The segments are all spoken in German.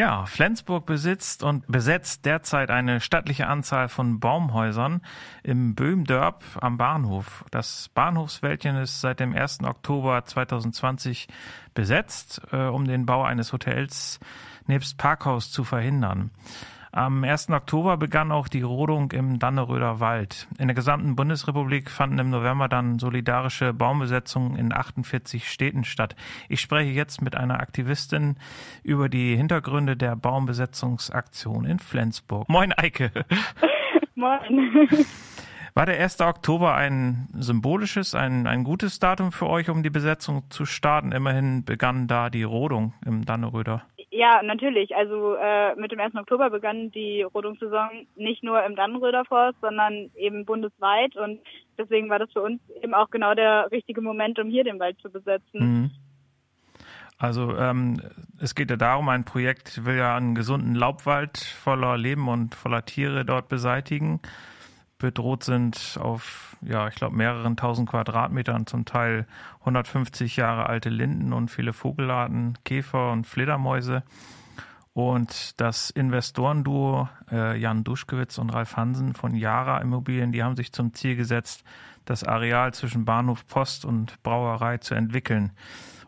Ja, Flensburg besitzt und besetzt derzeit eine stattliche Anzahl von Baumhäusern im Böhmdörp am Bahnhof. Das Bahnhofswäldchen ist seit dem 1. Oktober 2020 besetzt, äh, um den Bau eines Hotels nebst Parkhaus zu verhindern. Am 1. Oktober begann auch die Rodung im Danneröder Wald. In der gesamten Bundesrepublik fanden im November dann solidarische Baumbesetzungen in 48 Städten statt. Ich spreche jetzt mit einer Aktivistin über die Hintergründe der Baumbesetzungsaktion in Flensburg. Moin, Eike. Moin. War der 1. Oktober ein symbolisches, ein, ein gutes Datum für euch, um die Besetzung zu starten? Immerhin begann da die Rodung im Danneröder. Ja, natürlich. Also äh, mit dem 1. Oktober begann die Rodungssaison nicht nur im Dannenröder Forst, sondern eben bundesweit und deswegen war das für uns eben auch genau der richtige Moment, um hier den Wald zu besetzen. Mhm. Also ähm, es geht ja darum, ein Projekt will ja einen gesunden Laubwald voller Leben und voller Tiere dort beseitigen bedroht sind auf, ja, ich glaube, mehreren tausend Quadratmetern, zum Teil 150 Jahre alte Linden und viele Vogelarten, Käfer und Fledermäuse. Und das Investorenduo äh, Jan Duschkewitz und Ralf Hansen von Yara Immobilien, die haben sich zum Ziel gesetzt, das Areal zwischen Bahnhof Post und Brauerei zu entwickeln.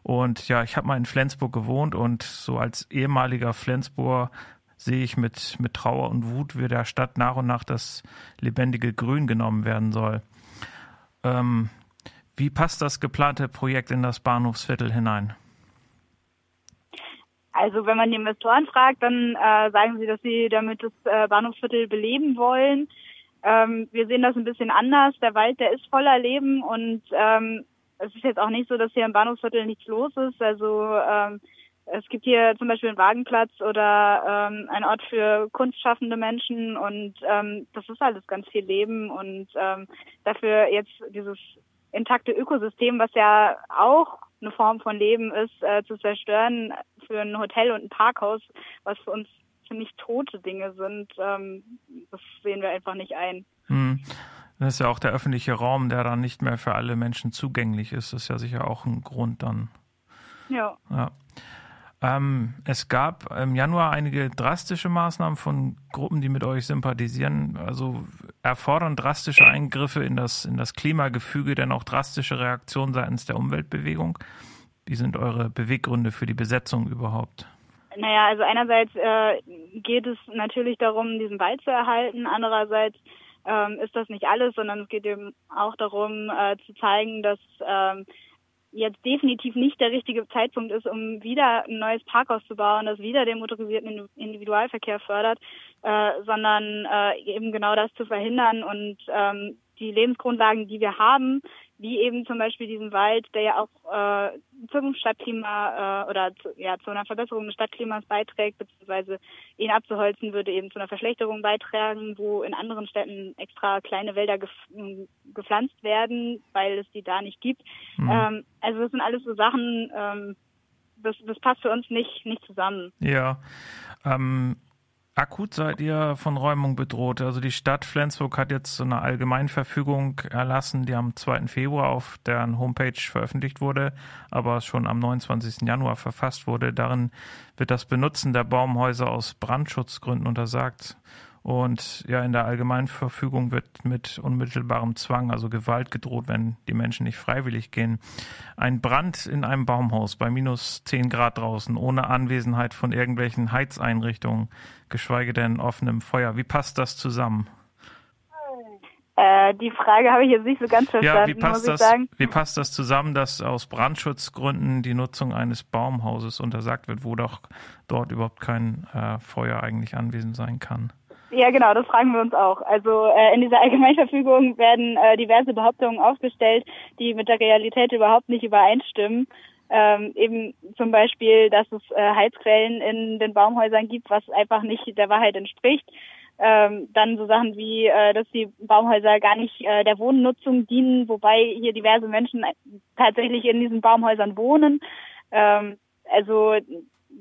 Und ja, ich habe mal in Flensburg gewohnt und so als ehemaliger Flensburger sehe ich mit, mit Trauer und Wut, wie der Stadt nach und nach das lebendige Grün genommen werden soll. Ähm, wie passt das geplante Projekt in das Bahnhofsviertel hinein? Also wenn man die Investoren fragt, dann äh, sagen sie, dass sie damit das äh, Bahnhofsviertel beleben wollen. Ähm, wir sehen das ein bisschen anders. Der Wald, der ist voller Leben und ähm, es ist jetzt auch nicht so, dass hier im Bahnhofsviertel nichts los ist. Also ähm, es gibt hier zum Beispiel einen Wagenplatz oder ähm, ein Ort für kunstschaffende Menschen und ähm, das ist alles ganz viel Leben und ähm, dafür jetzt dieses intakte Ökosystem, was ja auch eine Form von Leben ist, äh, zu zerstören für ein Hotel und ein Parkhaus, was für uns ziemlich tote Dinge sind, ähm, das sehen wir einfach nicht ein. Hm. Das ist ja auch der öffentliche Raum, der dann nicht mehr für alle Menschen zugänglich ist. Das ist ja sicher auch ein Grund dann. Ja. ja. Ähm, es gab im Januar einige drastische Maßnahmen von Gruppen, die mit euch sympathisieren. Also erfordern drastische Eingriffe in das, in das Klimagefüge, denn auch drastische Reaktionen seitens der Umweltbewegung. Wie sind eure Beweggründe für die Besetzung überhaupt? Naja, also einerseits äh, geht es natürlich darum, diesen Wald zu erhalten. Andererseits ähm, ist das nicht alles, sondern es geht eben auch darum, äh, zu zeigen, dass ähm, jetzt definitiv nicht der richtige Zeitpunkt ist, um wieder ein neues Parkhaus zu bauen, das wieder den motorisierten Individualverkehr fördert, äh, sondern äh, eben genau das zu verhindern und ähm, die Lebensgrundlagen, die wir haben, wie eben zum Beispiel diesen Wald, der ja auch äh, zum Stadtklima äh, oder zu, ja, zu einer Verbesserung des Stadtklimas beiträgt, beziehungsweise ihn abzuholzen würde eben zu einer Verschlechterung beitragen, wo in anderen Städten extra kleine Wälder gef gepflanzt werden, weil es die da nicht gibt. Mhm. Ähm, also das sind alles so Sachen, ähm, das, das passt für uns nicht, nicht zusammen. Ja. Ähm, Akut seid ihr von Räumung bedroht. Also die Stadt Flensburg hat jetzt so eine Allgemeinverfügung erlassen, die am 2. Februar auf deren Homepage veröffentlicht wurde, aber schon am 29. Januar verfasst wurde. Darin wird das Benutzen der Baumhäuser aus Brandschutzgründen untersagt. Und ja, in der Allgemeinverfügung wird mit unmittelbarem Zwang, also Gewalt gedroht, wenn die Menschen nicht freiwillig gehen. Ein Brand in einem Baumhaus bei minus 10 Grad draußen, ohne Anwesenheit von irgendwelchen Heizeinrichtungen, geschweige denn offenem Feuer. Wie passt das zusammen? Äh, die Frage habe ich jetzt nicht so ganz verstanden, ja, wie passt das, sagen. Wie passt das zusammen, dass aus Brandschutzgründen die Nutzung eines Baumhauses untersagt wird, wo doch dort überhaupt kein äh, Feuer eigentlich anwesend sein kann? Ja, genau, das fragen wir uns auch. Also äh, in dieser Allgemeinverfügung werden äh, diverse Behauptungen aufgestellt, die mit der Realität überhaupt nicht übereinstimmen. Ähm, eben zum Beispiel, dass es äh, Heizquellen in den Baumhäusern gibt, was einfach nicht der Wahrheit entspricht. Ähm, dann so Sachen wie, äh, dass die Baumhäuser gar nicht äh, der Wohnnutzung dienen, wobei hier diverse Menschen tatsächlich in diesen Baumhäusern wohnen. Ähm, also,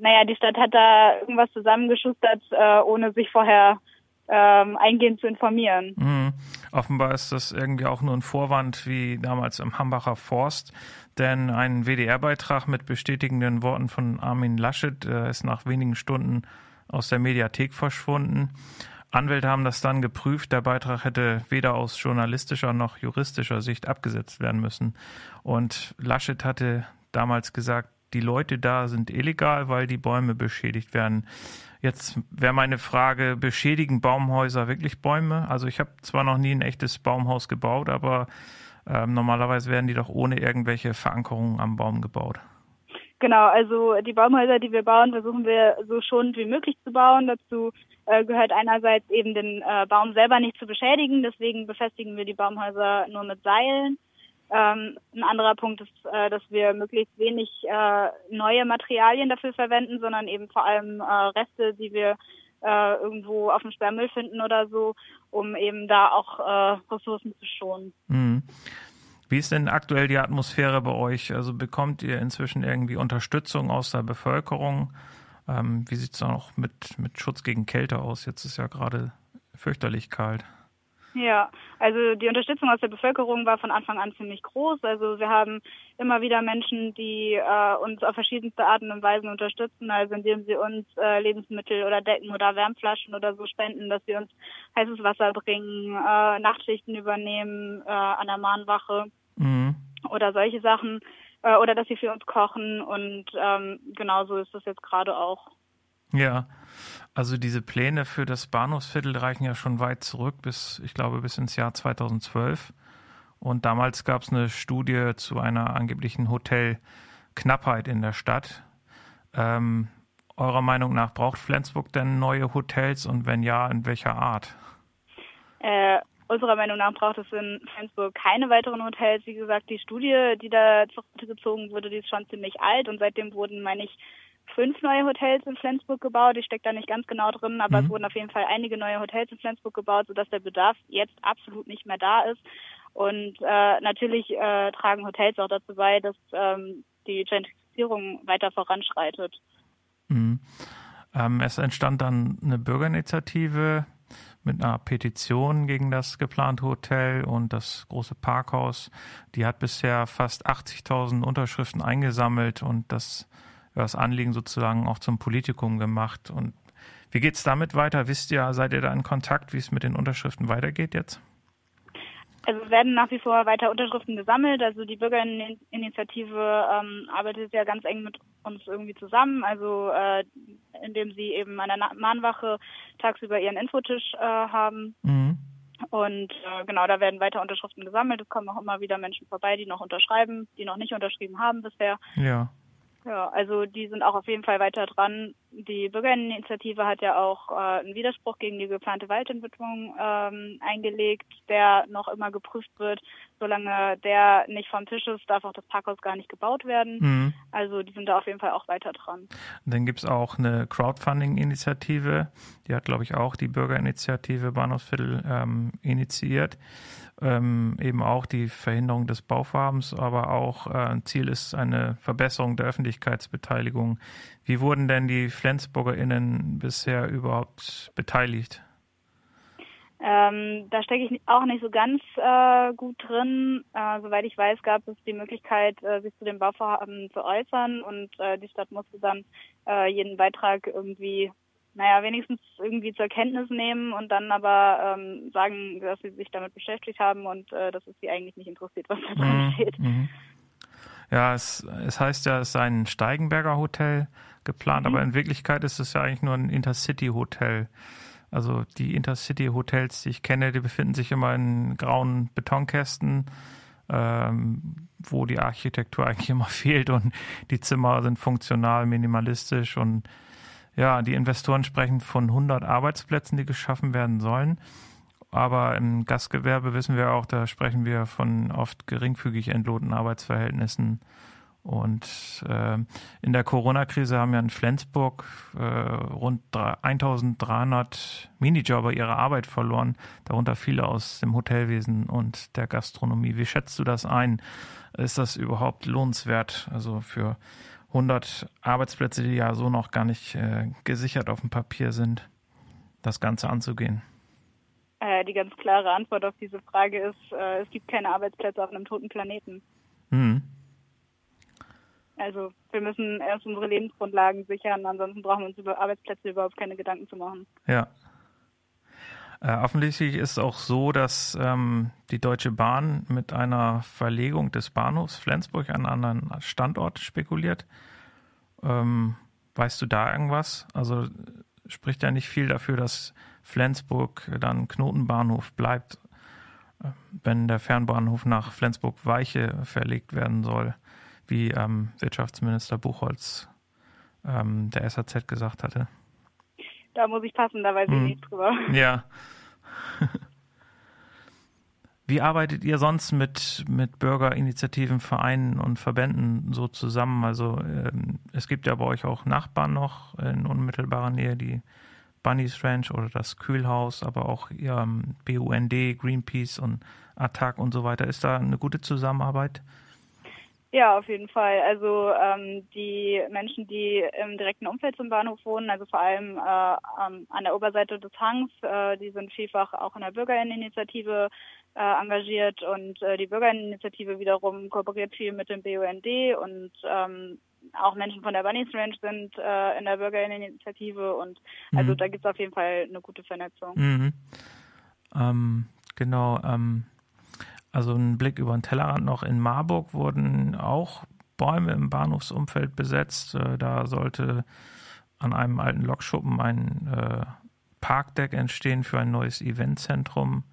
naja, die Stadt hat da irgendwas zusammengeschustert, äh, ohne sich vorher ähm, eingehend zu informieren. Mhm. Offenbar ist das irgendwie auch nur ein Vorwand wie damals im Hambacher Forst. denn ein WDR-Beitrag mit bestätigenden Worten von Armin Laschet äh, ist nach wenigen Stunden aus der Mediathek verschwunden. Anwälte haben das dann geprüft. Der Beitrag hätte weder aus journalistischer noch juristischer Sicht abgesetzt werden müssen. Und Laschet hatte damals gesagt, die Leute da sind illegal, weil die Bäume beschädigt werden. Jetzt wäre meine Frage, beschädigen Baumhäuser wirklich Bäume? Also ich habe zwar noch nie ein echtes Baumhaus gebaut, aber ähm, normalerweise werden die doch ohne irgendwelche Verankerungen am Baum gebaut. Genau, also die Baumhäuser, die wir bauen, versuchen wir so schonend wie möglich zu bauen. Dazu äh, gehört einerseits eben den äh, Baum selber nicht zu beschädigen, deswegen befestigen wir die Baumhäuser nur mit Seilen. Ähm, ein anderer Punkt ist, äh, dass wir möglichst wenig äh, neue Materialien dafür verwenden, sondern eben vor allem äh, Reste, die wir äh, irgendwo auf dem Sperrmüll finden oder so, um eben da auch äh, Ressourcen zu schonen. Mhm. Wie ist denn aktuell die Atmosphäre bei euch? Also bekommt ihr inzwischen irgendwie Unterstützung aus der Bevölkerung? Ähm, wie sieht es auch mit, mit Schutz gegen Kälte aus? Jetzt ist ja gerade fürchterlich kalt. Ja, also die Unterstützung aus der Bevölkerung war von Anfang an ziemlich groß. Also wir haben immer wieder Menschen, die äh, uns auf verschiedenste Arten und Weisen unterstützen, also indem sie uns äh, Lebensmittel oder Decken oder Wärmflaschen oder so spenden, dass sie uns heißes Wasser bringen, äh, Nachtschichten übernehmen äh, an der Mahnwache mhm. oder solche Sachen äh, oder dass sie für uns kochen und ähm, genauso ist das jetzt gerade auch. Ja, also diese Pläne für das Bahnhofsviertel reichen ja schon weit zurück, bis, ich glaube, bis ins Jahr 2012. Und damals gab es eine Studie zu einer angeblichen Hotelknappheit in der Stadt. Ähm, eurer Meinung nach braucht Flensburg denn neue Hotels und wenn ja, in welcher Art? Äh, unserer Meinung nach braucht es in Flensburg keine weiteren Hotels. Wie gesagt, die Studie, die da gezogen wurde, die ist schon ziemlich alt und seitdem wurden, meine ich, fünf neue Hotels in Flensburg gebaut. Ich stecke da nicht ganz genau drin, aber mhm. es wurden auf jeden Fall einige neue Hotels in Flensburg gebaut, sodass der Bedarf jetzt absolut nicht mehr da ist. Und äh, natürlich äh, tragen Hotels auch dazu bei, dass ähm, die Gentrifizierung weiter voranschreitet. Mhm. Ähm, es entstand dann eine Bürgerinitiative mit einer Petition gegen das geplante Hotel und das große Parkhaus. Die hat bisher fast 80.000 Unterschriften eingesammelt und das das Anliegen sozusagen auch zum Politikum gemacht. Und wie geht es damit weiter? Wisst ihr, seid ihr da in Kontakt, wie es mit den Unterschriften weitergeht jetzt? Also es werden nach wie vor weiter Unterschriften gesammelt. Also die Bürgerinitiative ähm, arbeitet ja ganz eng mit uns irgendwie zusammen. Also äh, indem sie eben an der Mahnwache tagsüber ihren Infotisch äh, haben. Mhm. Und äh, genau, da werden weiter Unterschriften gesammelt. Es kommen auch immer wieder Menschen vorbei, die noch unterschreiben, die noch nicht unterschrieben haben bisher. Ja. Ja, also die sind auch auf jeden Fall weiter dran. Die Bürgerinitiative hat ja auch äh, einen Widerspruch gegen die geplante Waldentwicklung ähm, eingelegt, der noch immer geprüft wird. Solange der nicht vom Tisch ist, darf auch das Parkhaus gar nicht gebaut werden. Mhm. Also die sind da auf jeden Fall auch weiter dran. Dann gibt's auch eine Crowdfunding-Initiative, die hat, glaube ich, auch die Bürgerinitiative Bahnhofsviertel ähm, initiiert ähm, eben auch die Verhinderung des Bauvorhabens, aber auch äh, Ziel ist eine Verbesserung der Öffentlichkeitsbeteiligung. Wie wurden denn die FlensburgerInnen bisher überhaupt beteiligt? Ähm, da stecke ich auch nicht so ganz äh, gut drin. Äh, soweit ich weiß, gab es die Möglichkeit, äh, sich zu dem Bauvorhaben zu äußern und äh, die Stadt musste dann äh, jeden Beitrag irgendwie naja, wenigstens irgendwie zur Kenntnis nehmen und dann aber ähm, sagen, dass sie sich damit beschäftigt haben und äh, dass es sie eigentlich nicht interessiert, was da drin mhm. steht. Mhm. Ja, es, es heißt ja, es sei ein Steigenberger Hotel geplant, mhm. aber in Wirklichkeit ist es ja eigentlich nur ein Intercity-Hotel. Also die Intercity-Hotels, die ich kenne, die befinden sich immer in grauen Betonkästen, ähm, wo die Architektur eigentlich immer fehlt und die Zimmer sind funktional, minimalistisch und ja, die Investoren sprechen von 100 Arbeitsplätzen, die geschaffen werden sollen. Aber im Gastgewerbe wissen wir auch, da sprechen wir von oft geringfügig entlohnten Arbeitsverhältnissen. Und äh, in der Corona-Krise haben ja in Flensburg äh, rund 1300 Minijobber ihre Arbeit verloren, darunter viele aus dem Hotelwesen und der Gastronomie. Wie schätzt du das ein? Ist das überhaupt lohnenswert? Also für 100 Arbeitsplätze, die ja so noch gar nicht äh, gesichert auf dem Papier sind, das Ganze anzugehen? Äh, die ganz klare Antwort auf diese Frage ist, äh, es gibt keine Arbeitsplätze auf einem toten Planeten. Hm. Also wir müssen erst unsere Lebensgrundlagen sichern, ansonsten brauchen wir uns über Arbeitsplätze überhaupt keine Gedanken zu machen. Ja. Äh, offensichtlich ist es auch so, dass ähm, die Deutsche Bahn mit einer Verlegung des Bahnhofs Flensburg an einen anderen Standort spekuliert. Ähm, weißt du da irgendwas? Also spricht ja nicht viel dafür, dass Flensburg dann Knotenbahnhof bleibt, äh, wenn der Fernbahnhof nach Flensburg-Weiche verlegt werden soll, wie ähm, Wirtschaftsminister Buchholz ähm, der SAZ gesagt hatte. Da muss ich passen, da weiß hm. ich nicht drüber. Ja. Wie arbeitet ihr sonst mit, mit Bürgerinitiativen, Vereinen und Verbänden so zusammen? Also ähm, es gibt ja bei euch auch Nachbarn noch in unmittelbarer Nähe, die Bunny's Ranch oder das Kühlhaus, aber auch ja, BUND, Greenpeace und Attac und so weiter. Ist da eine gute Zusammenarbeit? Ja, auf jeden Fall. Also ähm, die Menschen, die im direkten Umfeld zum Bahnhof wohnen, also vor allem äh, an der Oberseite des Hangs, äh, die sind vielfach auch in der Bürgerinitiative äh, engagiert und äh, die Bürgerinitiative wiederum kooperiert viel mit dem BUND und ähm, auch Menschen von der Bunnies Ranch sind äh, in der Bürgerinitiative und also mhm. da gibt es auf jeden Fall eine gute Vernetzung. Mhm. Ähm, genau. Ähm also ein Blick über den Tellerrand noch in Marburg wurden auch Bäume im Bahnhofsumfeld besetzt. Äh, da sollte an einem alten Lokschuppen ein äh, Parkdeck entstehen für ein neues Eventzentrum.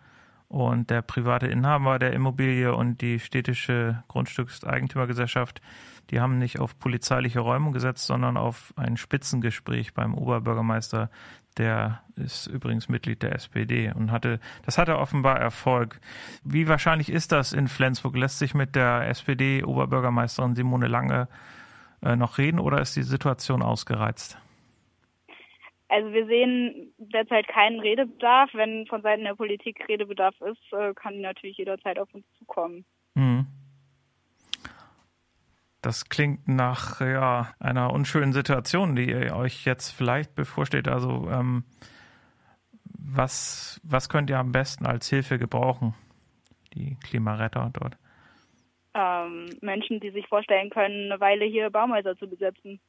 Und der private Inhaber der Immobilie und die städtische Grundstückseigentümergesellschaft, die haben nicht auf polizeiliche Räumung gesetzt, sondern auf ein Spitzengespräch beim Oberbürgermeister der ist übrigens Mitglied der SPD und hatte, das hatte offenbar Erfolg. Wie wahrscheinlich ist das in Flensburg? Lässt sich mit der SPD-Oberbürgermeisterin Simone Lange äh, noch reden oder ist die Situation ausgereizt? Also wir sehen derzeit keinen Redebedarf. Wenn von Seiten der Politik Redebedarf ist, äh, kann natürlich jederzeit auf uns zukommen. Mhm. Das klingt nach ja, einer unschönen Situation, die euch jetzt vielleicht bevorsteht. Also ähm, was, was könnt ihr am besten als Hilfe gebrauchen, die Klimaretter dort? Ähm, Menschen, die sich vorstellen können, eine Weile hier Baumhäuser zu besetzen.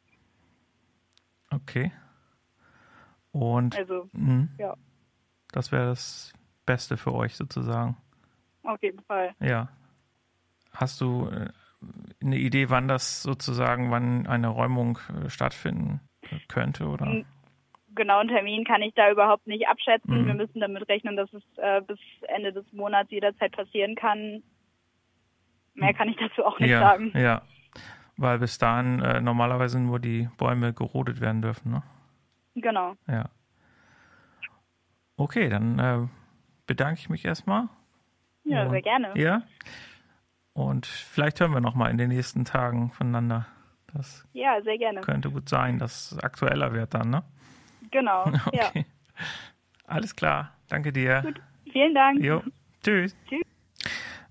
Okay. Und also, mh, ja. das wäre das Beste für euch sozusagen. Auf jeden Fall. Ja. Hast du äh, eine Idee, wann das sozusagen, wann eine Räumung äh, stattfinden könnte, oder? Genauen Termin kann ich da überhaupt nicht abschätzen. Mhm. Wir müssen damit rechnen, dass es äh, bis Ende des Monats jederzeit passieren kann. Mehr kann ich dazu auch nicht ja, sagen. Ja, weil bis dahin äh, normalerweise nur die Bäume gerodet werden dürfen, ne? Genau. Ja. Okay, dann äh, bedanke ich mich erstmal. Ja, sehr gerne. Ja. Und vielleicht hören wir noch mal in den nächsten Tagen voneinander. Das ja, sehr gerne. Könnte gut sein, dass es aktueller wird dann, ne? Genau. Okay. Ja. Alles klar. Danke dir. Gut. Vielen Dank. Jo. Tschüss. Tschüss.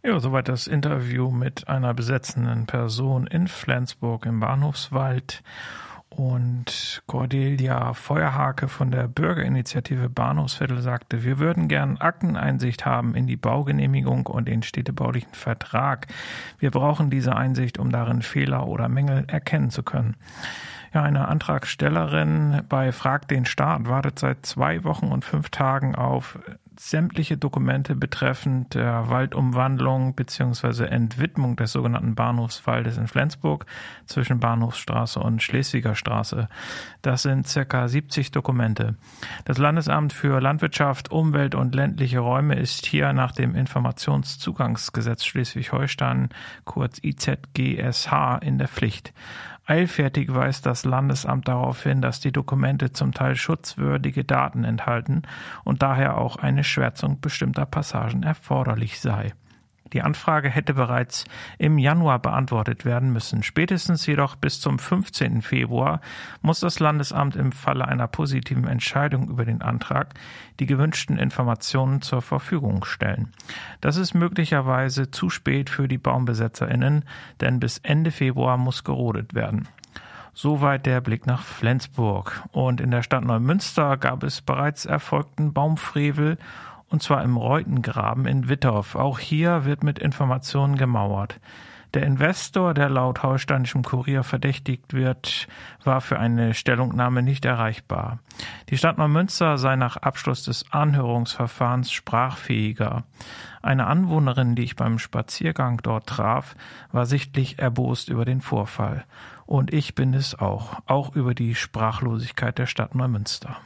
Ja, soweit das Interview mit einer besetzenden Person in Flensburg im Bahnhofswald. Und Cordelia Feuerhake von der Bürgerinitiative Bahnhofsviertel sagte, wir würden gern Akteneinsicht haben in die Baugenehmigung und den städtebaulichen Vertrag. Wir brauchen diese Einsicht, um darin Fehler oder Mängel erkennen zu können. Ja, eine Antragstellerin bei Frag den Staat wartet seit zwei Wochen und fünf Tagen auf sämtliche Dokumente betreffend der Waldumwandlung bzw. Entwidmung des sogenannten Bahnhofswaldes in Flensburg zwischen Bahnhofsstraße und Schleswiger Straße. Das sind circa 70 Dokumente. Das Landesamt für Landwirtschaft, Umwelt und ländliche Räume ist hier nach dem Informationszugangsgesetz Schleswig-Holstein, kurz IZGSH, in der Pflicht. Eilfertig weist das Landesamt darauf hin, dass die Dokumente zum Teil schutzwürdige Daten enthalten und daher auch eine Schwärzung bestimmter Passagen erforderlich sei. Die Anfrage hätte bereits im Januar beantwortet werden müssen. Spätestens jedoch bis zum 15. Februar muss das Landesamt im Falle einer positiven Entscheidung über den Antrag die gewünschten Informationen zur Verfügung stellen. Das ist möglicherweise zu spät für die Baumbesetzerinnen, denn bis Ende Februar muss gerodet werden. Soweit der Blick nach Flensburg. Und in der Stadt Neumünster gab es bereits erfolgten Baumfrevel und zwar im Reutengraben in Wittorf. Auch hier wird mit Informationen gemauert. Der Investor, der laut holsteinischem Kurier verdächtigt wird, war für eine Stellungnahme nicht erreichbar. Die Stadt Neumünster sei nach Abschluss des Anhörungsverfahrens sprachfähiger. Eine Anwohnerin, die ich beim Spaziergang dort traf, war sichtlich erbost über den Vorfall. Und ich bin es auch, auch über die Sprachlosigkeit der Stadt Neumünster.